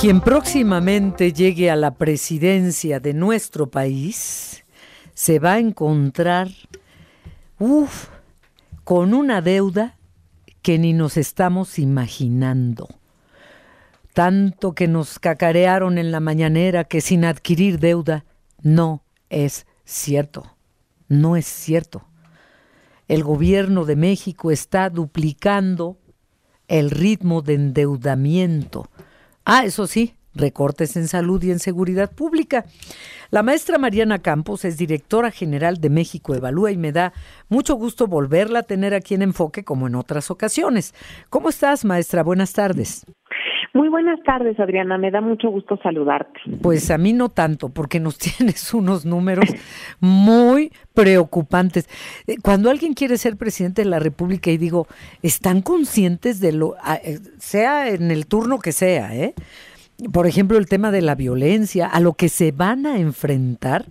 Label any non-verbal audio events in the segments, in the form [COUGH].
Quien próximamente llegue a la presidencia de nuestro país se va a encontrar, uff, con una deuda que ni nos estamos imaginando. Tanto que nos cacarearon en la mañanera que sin adquirir deuda no es cierto. No es cierto. El gobierno de México está duplicando el ritmo de endeudamiento. Ah, eso sí, recortes en salud y en seguridad pública. La maestra Mariana Campos es directora general de México Evalúa y me da mucho gusto volverla a tener aquí en Enfoque como en otras ocasiones. ¿Cómo estás, maestra? Buenas tardes. Muy buenas tardes, Adriana. Me da mucho gusto saludarte. Pues a mí no tanto, porque nos [LAUGHS] tienes unos números muy preocupantes. Eh, cuando alguien quiere ser presidente de la República y digo, ¿están conscientes de lo, eh, sea en el turno que sea, eh? Por ejemplo, el tema de la violencia, a lo que se van a enfrentar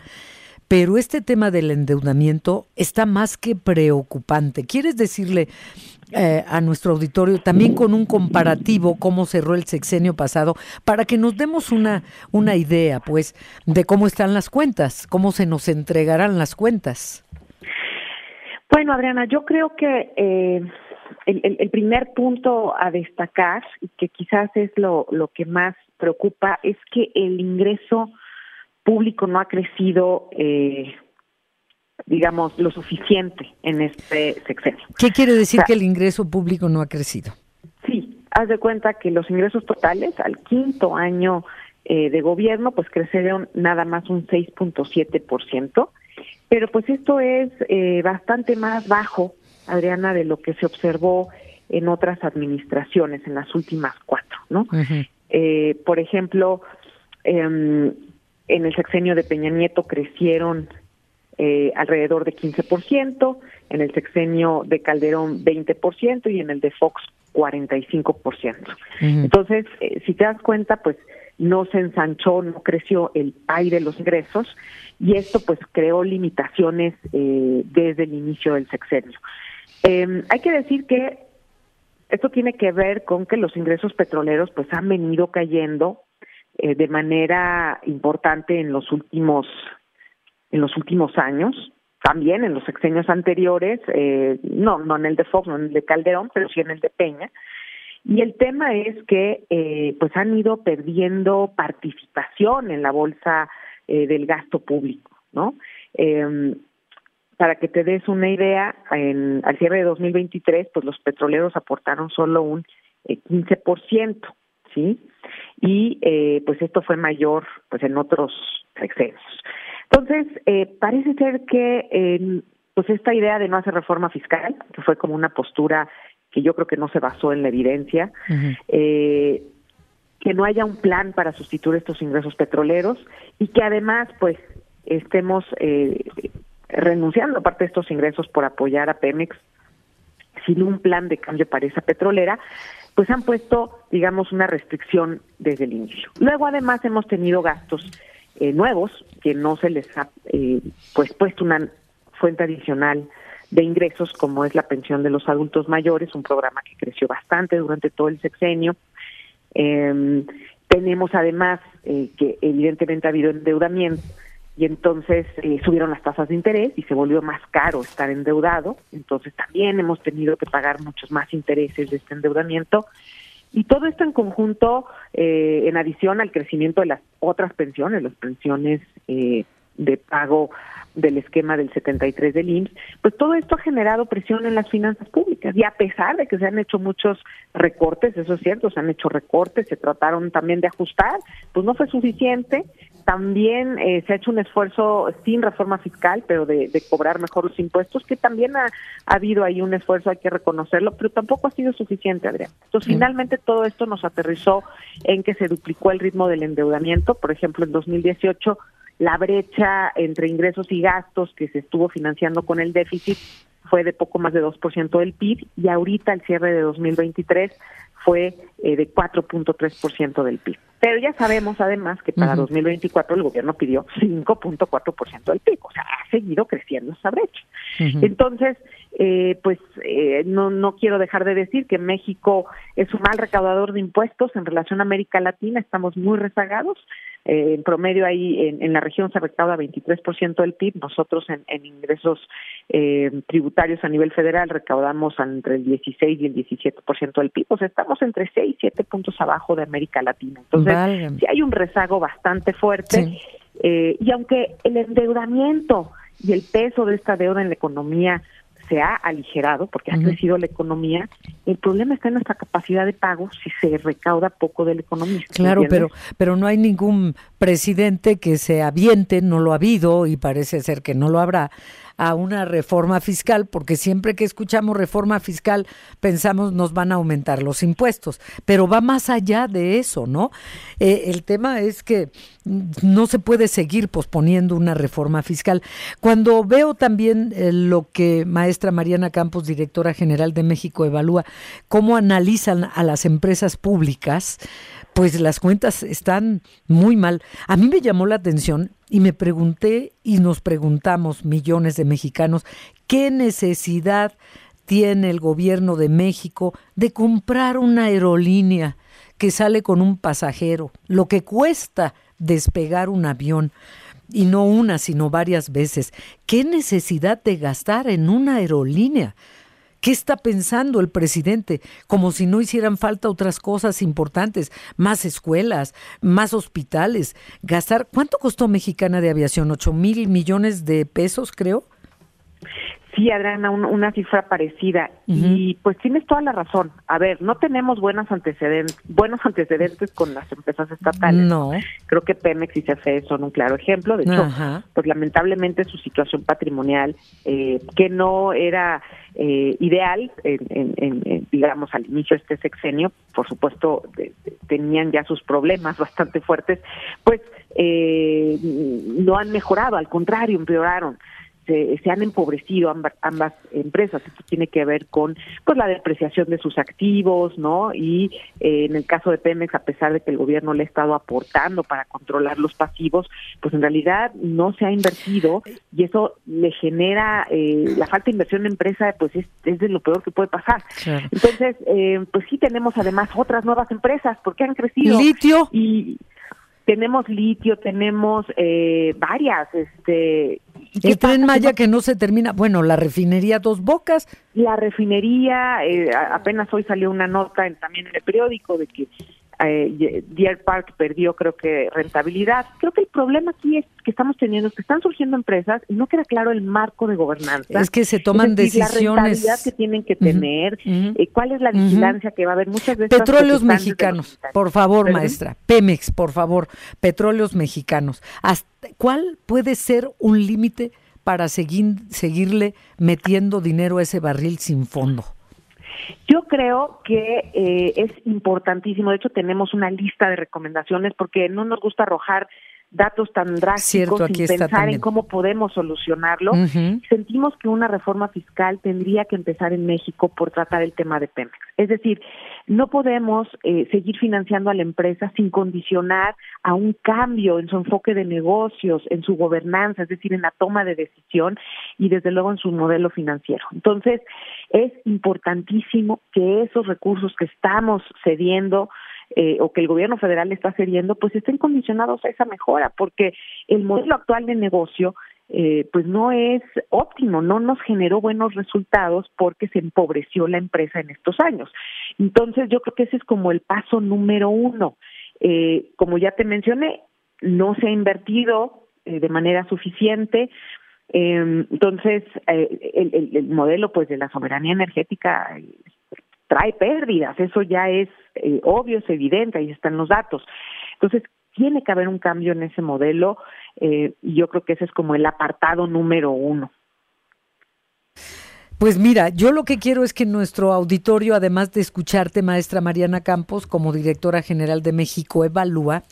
pero este tema del endeudamiento está más que preocupante. ¿Quieres decirle eh, a nuestro auditorio también con un comparativo cómo cerró el sexenio pasado para que nos demos una, una idea, pues, de cómo están las cuentas, cómo se nos entregarán las cuentas? Bueno, Adriana, yo creo que eh, el, primer punto a destacar, y que quizás es lo, lo que más preocupa, es que el ingreso público no ha crecido, eh, digamos, lo suficiente en este sexenio. ¿Qué quiere decir que el ingreso público no ha crecido? Sí, haz de cuenta que los ingresos totales al quinto año eh, de gobierno pues crecieron nada más un 6.7%, pero pues esto es eh, bastante más bajo, Adriana, de lo que se observó en otras administraciones, en las últimas cuatro, ¿no? eh, por ejemplo, eh, en el sexenio de Peña Nieto crecieron eh, alrededor de 15%, en el sexenio de Calderón 20% y en el de Fox 45%. Entonces, eh, si te das cuenta, pues no se ensanchó, no creció el PAI de los ingresos y esto pues creó limitaciones eh, desde el inicio del sexenio. Em, hay que decir que esto tiene que ver con que los ingresos petroleros pues han venido cayendo eh, de manera importante en los últimos en los últimos años también en los sexenios anteriores eh, no no en el de Fox no en el de Calderón pero sí en el de Peña y el tema es que eh, pues han ido perdiendo participación en la bolsa eh, del gasto público no eh, para que te des una idea, en, al cierre de 2023, pues los petroleros aportaron solo un eh, 15%, ¿sí? y eh, pues esto fue mayor pues en otros excesos. Entonces, eh, parece ser que eh, pues esta idea de no hacer reforma fiscal, que fue como una postura que yo creo que no se basó en la evidencia, uh -huh. eh, que no haya un plan para sustituir estos ingresos petroleros y que además pues estemos eh, renunciando a parte de estos ingresos por apoyar a Pemex sin un plan de cambio para esa petrolera, pues han puesto, digamos, una restricción desde el inicio. Luego, además, hemos tenido gastos eh, nuevos que no se les ha eh, pues puesto una fuente adicional de ingresos, como es la pensión de los adultos mayores, un programa que creció bastante durante todo el sexenio. Eh, tenemos además eh, que evidentemente ha habido endeudamiento y entonces eh, subieron las tasas de interés y se volvió más caro estar endeudado, entonces también hemos tenido que pagar muchos más intereses de este endeudamiento y todo esto en conjunto, eh, en adición al crecimiento de las otras pensiones, las pensiones eh, de pago del esquema del 73 del IMSS, pues todo esto ha generado presión en las finanzas públicas y a pesar de que se han hecho muchos recortes, eso es cierto, se han hecho recortes, se trataron también de ajustar, pues no fue suficiente, también eh, se ha hecho un esfuerzo sin reforma fiscal, pero de, de cobrar mejor los impuestos, que también ha, ha, habido ahí un esfuerzo, hay que reconocerlo, pero tampoco ha sido suficiente, Adrián. Entonces, sí. finalmente todo esto nos aterrizó en que se duplicó el ritmo del endeudamiento, por ejemplo, en 2018 la brecha entre ingresos y gastos que se estuvo financiando con el déficit fue de poco más de 2% del PIB y ahorita el cierre de 2023 fue eh, de 4.3% del PIB. Pero ya sabemos además que para uh -huh. 2024 el gobierno pidió 5.4% del PIB, o sea, ha seguido creciendo esa brecha. Uh -huh. Entonces, eh, pues eh, no, no quiero dejar de decir que México es un mal recaudador de impuestos en relación a América Latina, estamos muy rezagados. Eh, en promedio ahí en, la región se recauda 23% del PIB, nosotros en, en ingresos eh, tributarios a nivel federal recaudamos entre el 16 y el 17% del PIB, o sea, estamos entre 6 y 7 puntos abajo de América Latina. Entonces, sí hay un rezago bastante fuerte eh, y aunque el endeudamiento y el peso de esta deuda en la economía se ha aligerado porque ha crecido la economía, el problema está en nuestra capacidad de pago si se recauda poco de la economía. Claro, pero, pero no hay ningún presidente que se aviente, no lo ha habido y parece ser que no lo habrá, a una reforma fiscal, porque siempre que escuchamos reforma fiscal pensamos nos van a aumentar los impuestos, pero va más allá de eso, ¿no? Eh, el tema es que no se puede seguir posponiendo una reforma fiscal. Cuando veo también eh, lo que maestra Mariana Campos, directora general de México, evalúa, cómo analizan a las empresas públicas, pues las cuentas están muy mal. A mí me llamó la atención y me pregunté y nos preguntamos millones de mexicanos, ¿qué necesidad tiene el gobierno de México de comprar una aerolínea que sale con un pasajero? Lo que cuesta despegar un avión y no una, sino varias veces. ¿Qué necesidad de gastar en una aerolínea? ¿Qué está pensando el presidente? Como si no hicieran falta otras cosas importantes, más escuelas, más hospitales, gastar. ¿Cuánto costó Mexicana de Aviación? ¿Ocho mil millones de pesos, creo? Sí, Adriana, una cifra parecida. Y pues tienes toda la razón. A ver, no tenemos buenos antecedentes, buenos antecedentes con las empresas estatales. No. Creo que Pemex y CFE son un claro ejemplo. De hecho, pues lamentablemente su situación patrimonial, eh, que no era eh, ideal, en, digamos, al inicio de este sexenio, por supuesto, tenían ya sus problemas [LAUGHS] bastante fuertes, pues eh, no han mejorado, al contrario, empeoraron se, han empobrecido ambas, ambas, empresas. Esto tiene que ver con pues la depreciación de sus activos, ¿no? Y eh, en el caso de Pemex, a pesar de que el gobierno le ha estado aportando para controlar los pasivos, pues en realidad no se ha invertido y eso le genera eh, la falta de inversión en empresa, pues es, es de lo peor que puede pasar. Entonces, eh, pues sí tenemos además otras nuevas empresas porque han crecido. Litio. Y tenemos litio, tenemos eh, varias, este... El tren Maya que no se termina, bueno, la refinería Dos Bocas. La refinería, eh, apenas hoy salió una nota en, también en el periódico de que eh, Deer Park perdió creo que rentabilidad. Creo que el problema aquí es que estamos teniendo que están surgiendo empresas y no queda claro el marco de gobernanza. Es que se toman decisiones. La rentabilidad que tienen que tener, eh, cuál es la vigilancia que va a haber muchas veces. Petróleos mexicanos, por favor, maestra. Pemex, por favor. Petróleos mexicanos. ¿Cuál puede ser un límite para seguir, seguirle metiendo dinero a ese barril sin fondo? Yo creo que eh, es importantísimo, de hecho tenemos una lista de recomendaciones porque no nos gusta arrojar datos tan drásticos sin pensar en cómo podemos solucionarlo. Sentimos que una reforma fiscal tendría que empezar en México por tratar el tema de Pemex. Es decir, no podemos eh, seguir financiando a la empresa sin condicionar a un cambio en su enfoque de negocios, en su gobernanza, es decir, en la toma de decisión y desde luego en su modelo financiero. Entonces, es importantísimo que esos recursos que estamos cediendo eh, o que el gobierno federal está cediendo, pues estén condicionados a esa mejora, porque el modelo actual de negocio eh, pues no es óptimo, no nos generó buenos resultados porque se empobreció la empresa en estos años. Entonces yo creo que ese es como el paso número uno. Eh, como ya te mencioné, no se ha invertido eh, de manera suficiente. Eh, entonces, eh, el, el, el, modelo pues de la soberanía energética trae pérdidas, eso ya es eh, obvio, es evidente, ahí están los datos. Entonces, tiene que haber un cambio en ese modelo eh, y yo creo que ese es como el apartado número uno. Pues mira, yo lo que quiero es que nuestro auditorio, además de escucharte, maestra Mariana Campos, como directora general de México Evalúa,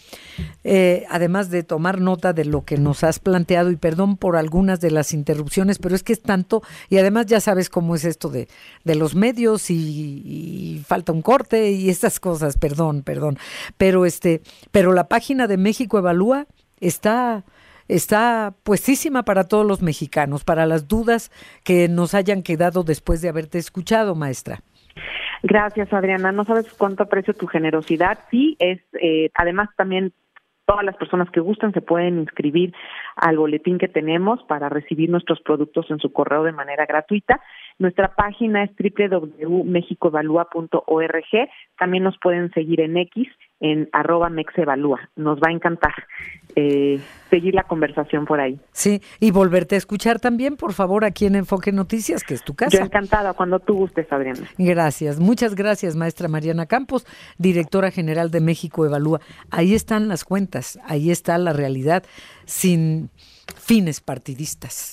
eh, además de tomar nota de lo que nos has planteado, y perdón por algunas de las interrupciones, pero es que es tanto, y además ya sabes cómo es esto de, de los medios y, y falta un corte y estas cosas, perdón, perdón. Pero este, pero la página de México Evalúa está está puestísima para todos los mexicanos, para las dudas que nos hayan quedado después de haberte escuchado, maestra. Gracias, Adriana. No sabes cuánto aprecio tu generosidad. Sí, es eh, además también todas las personas que gustan se pueden inscribir al boletín que tenemos para recibir nuestros productos en su correo de manera gratuita. Nuestra página es www.mexicoevalúa.org. También nos pueden seguir en X en arroba mexevalúa. Nos va a encantar eh, seguir la conversación por ahí. Sí, y volverte a escuchar también, por favor, aquí en Enfoque Noticias, que es tu casa. Yo encantada, cuando tú gustes, Adriana. Gracias, muchas gracias, maestra Mariana Campos, directora general de México Evalúa. Ahí están las cuentas, ahí está la realidad, sin fines partidistas.